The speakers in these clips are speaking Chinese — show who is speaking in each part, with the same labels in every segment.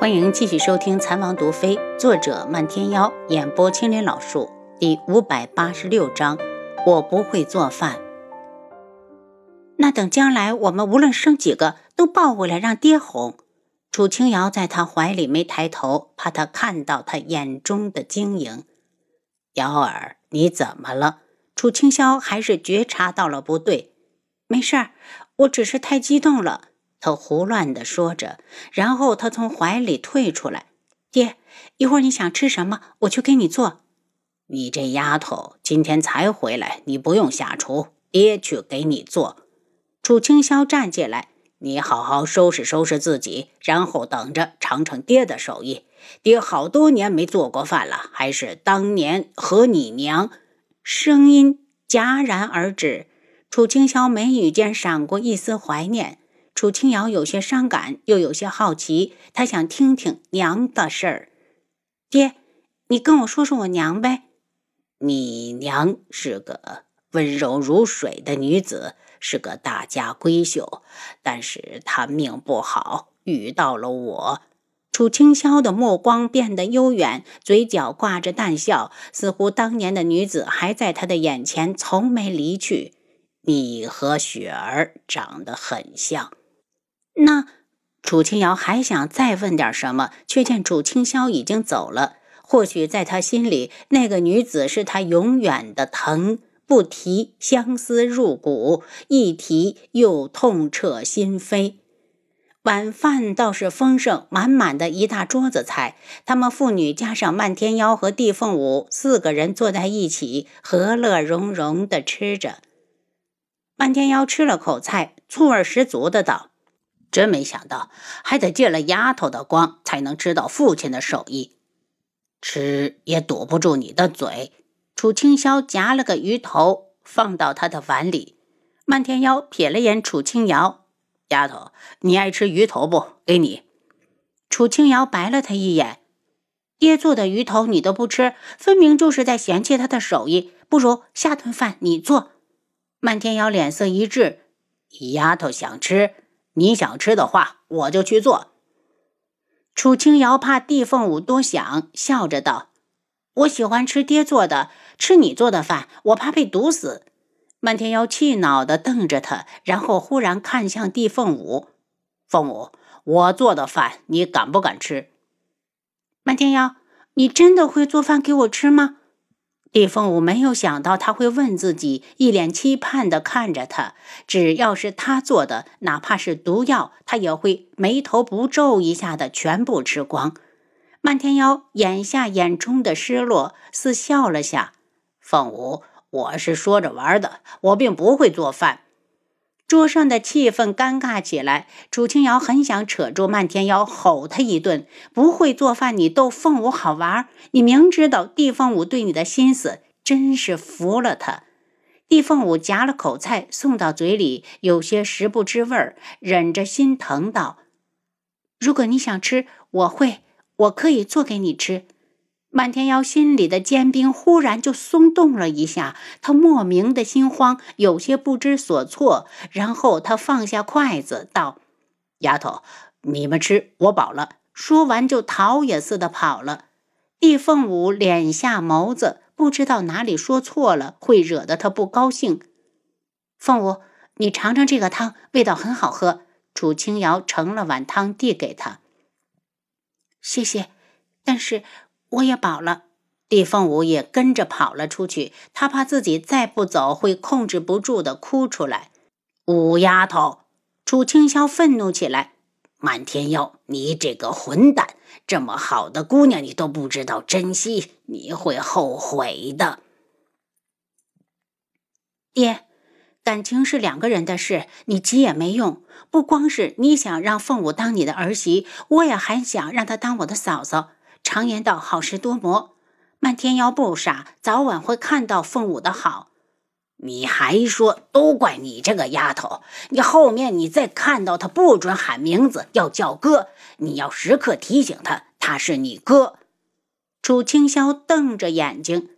Speaker 1: 欢迎继续收听《残王毒妃》，作者漫天妖，演播青莲老树，第五百八十六章。我不会做饭。那等将来我们无论生几个，都抱回来让爹哄。楚清瑶在他怀里没抬头，怕他看到他眼中的晶莹。瑶儿，你怎么了？楚清霄还是觉察到了不对。没事儿，我只是太激动了。他胡乱地说着，然后他从怀里退出来。爹，一会儿你想吃什么，我去给你做。你这丫头今天才回来，你不用下厨，爹去给你做。楚清霄站起来，你好好收拾收拾自己，然后等着尝尝爹的手艺。爹好多年没做过饭了，还是当年和你娘。声音戛然而止，楚清霄眉宇间闪过一丝怀念。楚清瑶有些伤感，又有些好奇，她想听听娘的事儿。爹，你跟我说说我娘呗。你娘是个温柔如水的女子，是个大家闺秀，但是她命不好，遇到了我。楚清霄的目光变得悠远，嘴角挂着淡笑，似乎当年的女子还在他的眼前，从没离去。你和雪儿长得很像。那楚清瑶还想再问点什么，却见楚清霄已经走了。或许在他心里，那个女子是他永远的疼，不提相思入骨，一提又痛彻心扉。晚饭倒是丰盛，满满的一大桌子菜。他们父女加上漫天妖和地凤舞四个人坐在一起，和乐融融地吃着。漫天妖吃了口菜，醋味十足的道。真没想到，还得借了丫头的光，才能知道父亲的手艺。吃也堵不住你的嘴。楚清霄夹了个鱼头放到他的碗里。漫天妖瞥了眼楚清瑶，丫头，你爱吃鱼头不？给你。楚清瑶白了他一眼，爹做的鱼头你都不吃，分明就是在嫌弃他的手艺。不如下顿饭你做。漫天妖脸色一滞，丫头想吃。你想吃的话，我就去做。楚清瑶怕地凤舞多想，笑着道：“我喜欢吃爹做的，吃你做的饭，我怕被毒死。”漫天妖气恼地瞪着他，然后忽然看向地凤舞：“凤舞，我做的饭，你敢不敢吃？”漫天妖，你真的会做饭给我吃吗？李凤舞没有想到他会问自己，一脸期盼地看着他。只要是他做的，哪怕是毒药，他也会眉头不皱一下的全部吃光。漫天妖眼下眼中的失落，似笑了下：“凤舞，我是说着玩的，我并不会做饭。”桌上的气氛尴尬起来，楚清瑶很想扯住漫天妖，吼他一顿：“不会做饭，你逗凤舞好玩？你明知道地凤舞对你的心思，真是服了他。”地凤舞夹了口菜送到嘴里，有些食不知味儿，忍着心疼道：“如果你想吃，我会，我可以做给你吃。”漫天妖心里的坚冰忽然就松动了一下，他莫名的心慌，有些不知所措。然后他放下筷子，道：“丫头，你们吃，我饱了。”说完就逃也似的跑了。地凤舞敛下眸子，不知道哪里说错了，会惹得他不高兴。凤舞，你尝尝这个汤，味道很好喝。楚清瑶盛了碗汤递给他，谢谢，但是。我也饱了，地凤舞也跟着跑了出去。他怕自己再不走，会控制不住的哭出来。五丫头，楚清霄愤怒起来：“满天妖，你这个混蛋！这么好的姑娘，你都不知道珍惜，你会后悔的。”爹，感情是两个人的事，你急也没用。不光是你想让凤舞当你的儿媳，我也还想让她当我的嫂嫂。常言道，好事多磨。漫天妖不傻，早晚会看到凤舞的好。你还说，都怪你这个丫头！你后面你再看到他，不准喊名字，要叫哥。你要时刻提醒他，他是你哥。楚清霄瞪着眼睛，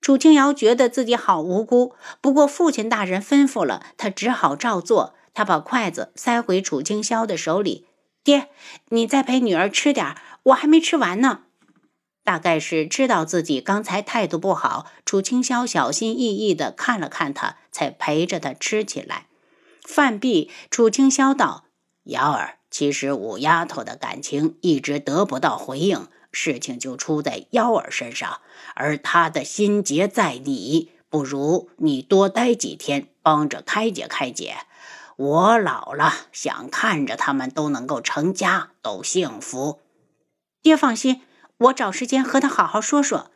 Speaker 1: 楚清瑶觉得自己好无辜。不过父亲大人吩咐了，他只好照做。他把筷子塞回楚清霄的手里。爹，你再陪女儿吃点儿，我还没吃完呢。大概是知道自己刚才态度不好，楚清霄小心翼翼地看了看他，才陪着他吃起来。饭毕，楚清霄道：“瑶儿，其实五丫头的感情一直得不到回应，事情就出在幺儿身上，而她的心结在你，不如你多待几天，帮着开解开解。我老了，想看着他们都能够成家，都幸福。
Speaker 2: 爹放心。”我找时间和他好好说说。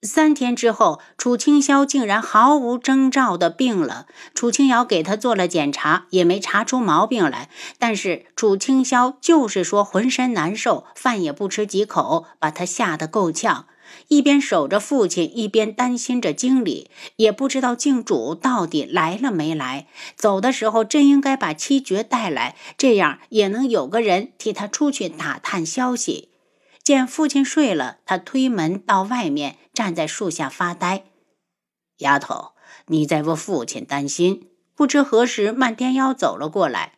Speaker 1: 三天之后，楚清霄竟然毫无征兆的病了。楚清瑶给他做了检查，也没查出毛病来。但是楚清霄就是说浑身难受，饭也不吃几口，把他吓得够呛。一边守着父亲，一边担心着经理，也不知道静主到底来了没来。走的时候真应该把七绝带来，这样也能有个人替他出去打探消息。见父亲睡了，他推门到外面，站在树下发呆。丫头，你在为父亲担心。不知何时，漫天妖走了过来，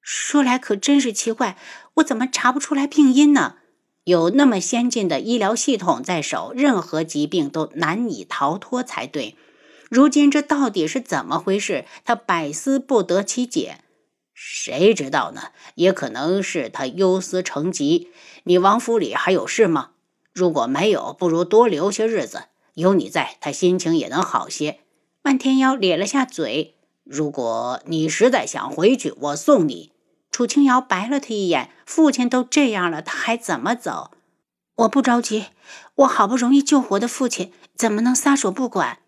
Speaker 2: 说来可真是奇怪，我怎么查不出来病因呢？
Speaker 1: 有那么先进的医疗系统在手，任何疾病都难以逃脱才对。如今这到底是怎么回事？他百思不得其解。谁知道呢？也可能是他忧思成疾。你王府里还有事吗？如果没有，不如多留些日子。有你在，他心情也能好些。漫天妖咧了下嘴。如果你实在想回去，我送你。
Speaker 2: 楚清瑶白了他一眼。父亲都这样了，他还怎么走？我不着急。我好不容易救活的父亲，怎么能撒手不管？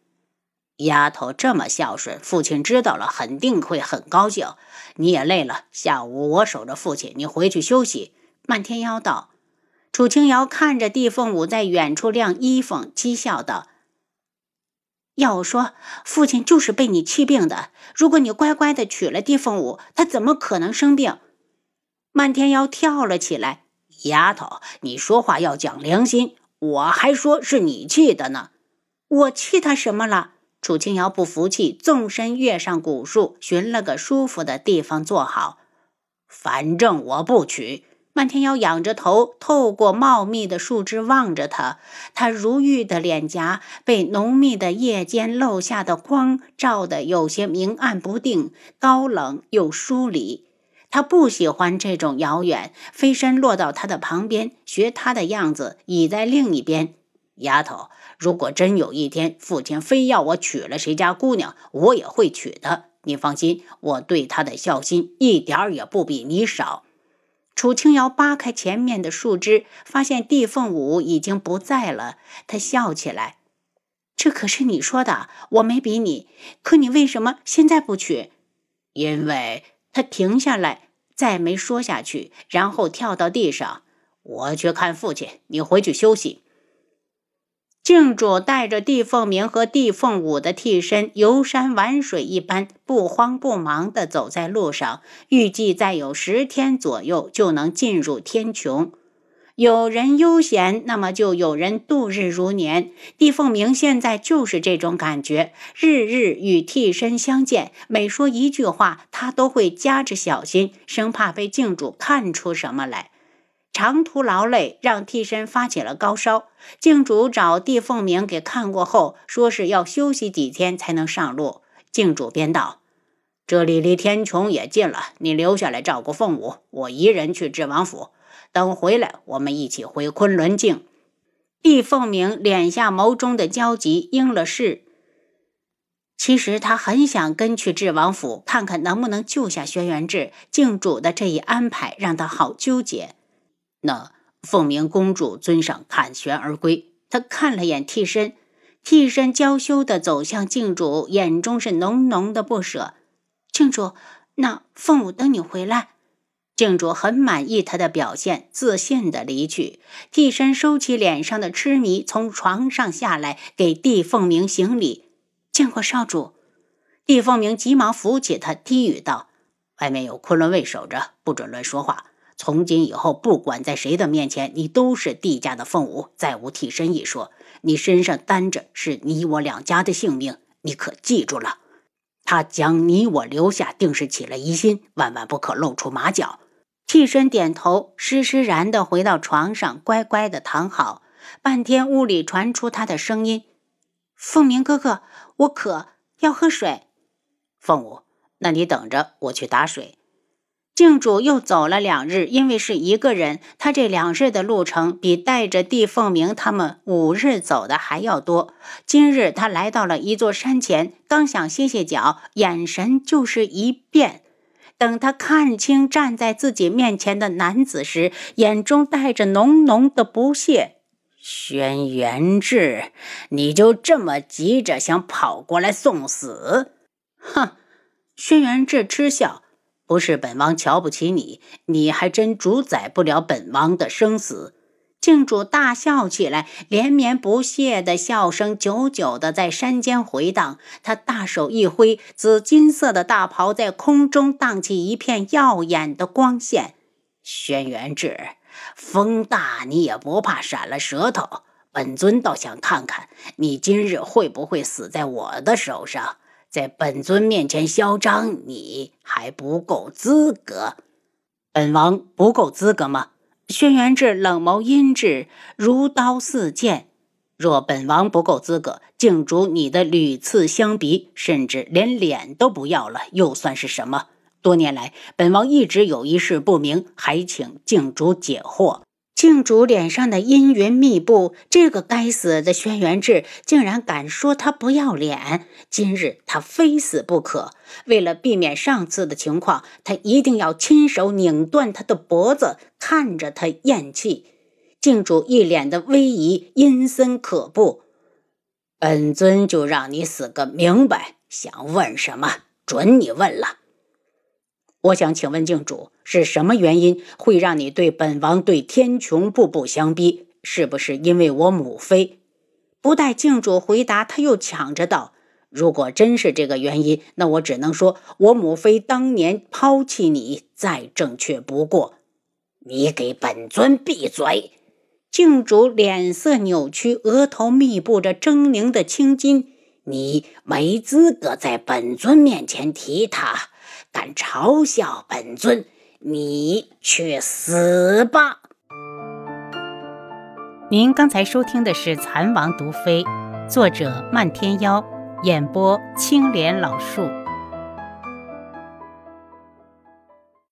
Speaker 1: 丫头这么孝顺，父亲知道了肯定会很高兴。你也累了，下午我守着父亲，你回去休息。
Speaker 2: 漫天妖道。
Speaker 1: 楚清瑶看着地凤舞在远处晾衣服，讥笑道：“
Speaker 2: 要我说，父亲就是被你气病的。如果你乖乖的娶了地凤舞，他怎么可能生病？”
Speaker 1: 漫天妖跳了起来：“丫头，你说话要讲良心，我还说是你气的呢。
Speaker 2: 我气他什么了？”
Speaker 1: 楚清瑶不服气，纵身跃上古树，寻了个舒服的地方坐好。反正我不娶。漫天妖仰着头，透过茂密的树枝望着他。他如玉的脸颊被浓密的夜间漏下的光照得有些明暗不定，高冷又疏离。他不喜欢这种遥远，飞身落到他的旁边，学他的样子，倚在另一边。丫头。如果真有一天父亲非要我娶了谁家姑娘，我也会娶的。你放心，我对他的孝心一点儿也不比你少。楚清瑶扒开前面的树枝，发现地凤舞已经不在了。她笑起来：“
Speaker 2: 这可是你说的，我没逼你。可你为什么现在不娶？”
Speaker 1: 因为他停下来，再没说下去，然后跳到地上：“我去看父亲，你回去休息。”静主带着地凤鸣和地凤舞的替身游山玩水一般，不慌不忙地走在路上。预计再有十天左右就能进入天穹。有人悠闲，那么就有人度日如年。地凤鸣现在就是这种感觉，日日与替身相见，每说一句话，他都会夹着小心，生怕被静主看出什么来。长途劳累让替身发起了高烧，静主找地凤鸣给看过后，说是要休息几天才能上路。静主便道：“这里离天穹也近了，你留下来照顾凤舞，我一人去智王府。等回来，我们一起回昆仑镜。”地凤鸣敛下眸中的焦急，应了是。其实他很想跟去智王府看看能不能救下轩辕志，静主的这一安排让他好纠结。那凤鸣公主尊上凯旋而归，她看了眼替身，替身娇羞地走向镜主，眼中是浓浓的不舍。
Speaker 2: 静主，那凤舞等你回来。
Speaker 1: 静主很满意他的表现，自信地离去。替身收起脸上的痴迷，从床上下来，给帝凤鸣行礼：“
Speaker 2: 见过少主。”
Speaker 1: 帝凤鸣急忙扶起他，低语道：“外面有昆仑卫守着，不准乱说话。”从今以后，不管在谁的面前，你都是帝家的凤舞，再无替身一说。你身上担着是你我两家的性命，你可记住了？他将你我留下，定是起了疑心，万万不可露出马脚。替身点头，施施然的回到床上，乖乖的躺好。半天，屋里传出他的声音：“凤鸣哥哥，我渴，要喝水。”
Speaker 2: 凤舞，那你等着，我去打水。
Speaker 1: 静主又走了两日，因为是一个人，他这两日的路程比带着帝凤鸣他们五日走的还要多。今日他来到了一座山前，刚想歇歇脚，眼神就是一变。等他看清站在自己面前的男子时，眼中带着浓浓的不屑。
Speaker 2: 轩辕志，你就这么急着想跑过来送死？
Speaker 1: 哼！轩辕志嗤笑：“
Speaker 2: 不是本王瞧不起你，你还真主宰不了本王的生死。”
Speaker 1: 静主大笑起来，连绵不懈的笑声久久的在山间回荡。他大手一挥，紫金色的大袍在空中荡起一片耀眼的光线。
Speaker 2: 轩辕志，风大你也不怕闪了舌头？本尊倒想看看你今日会不会死在我的手上。在本尊面前嚣张，你还不够资格。
Speaker 1: 本王不够资格吗？轩辕志冷眸阴鸷，如刀似剑。
Speaker 2: 若本王不够资格，竟主你的屡次相逼，甚至连脸都不要了，又算是什么？多年来，本王一直有一事不明，还请静主解惑。
Speaker 1: 静主脸上的阴云密布，这个该死的轩辕志竟然敢说他不要脸！今日他非死不可。为了避免上次的情况，他一定要亲手拧断他的脖子，看着他咽气。静主一脸的威仪，阴森可怖。
Speaker 2: 本尊就让你死个明白，想问什么，准你问了。我想请问静主，是什么原因会让你对本王对天穹步步相逼？是不是因为我母妃？
Speaker 1: 不待静主回答，他又抢着道：“
Speaker 2: 如果真是这个原因，那我只能说，我母妃当年抛弃你再正确不过。你给本尊闭嘴！”
Speaker 1: 静主脸色扭曲，额头密布着狰狞的青筋。
Speaker 2: 你没资格在本尊面前提他。敢嘲笑本尊，你去死吧！
Speaker 3: 您刚才收听的是《蚕王毒妃》，作者漫天妖，演播青莲老树。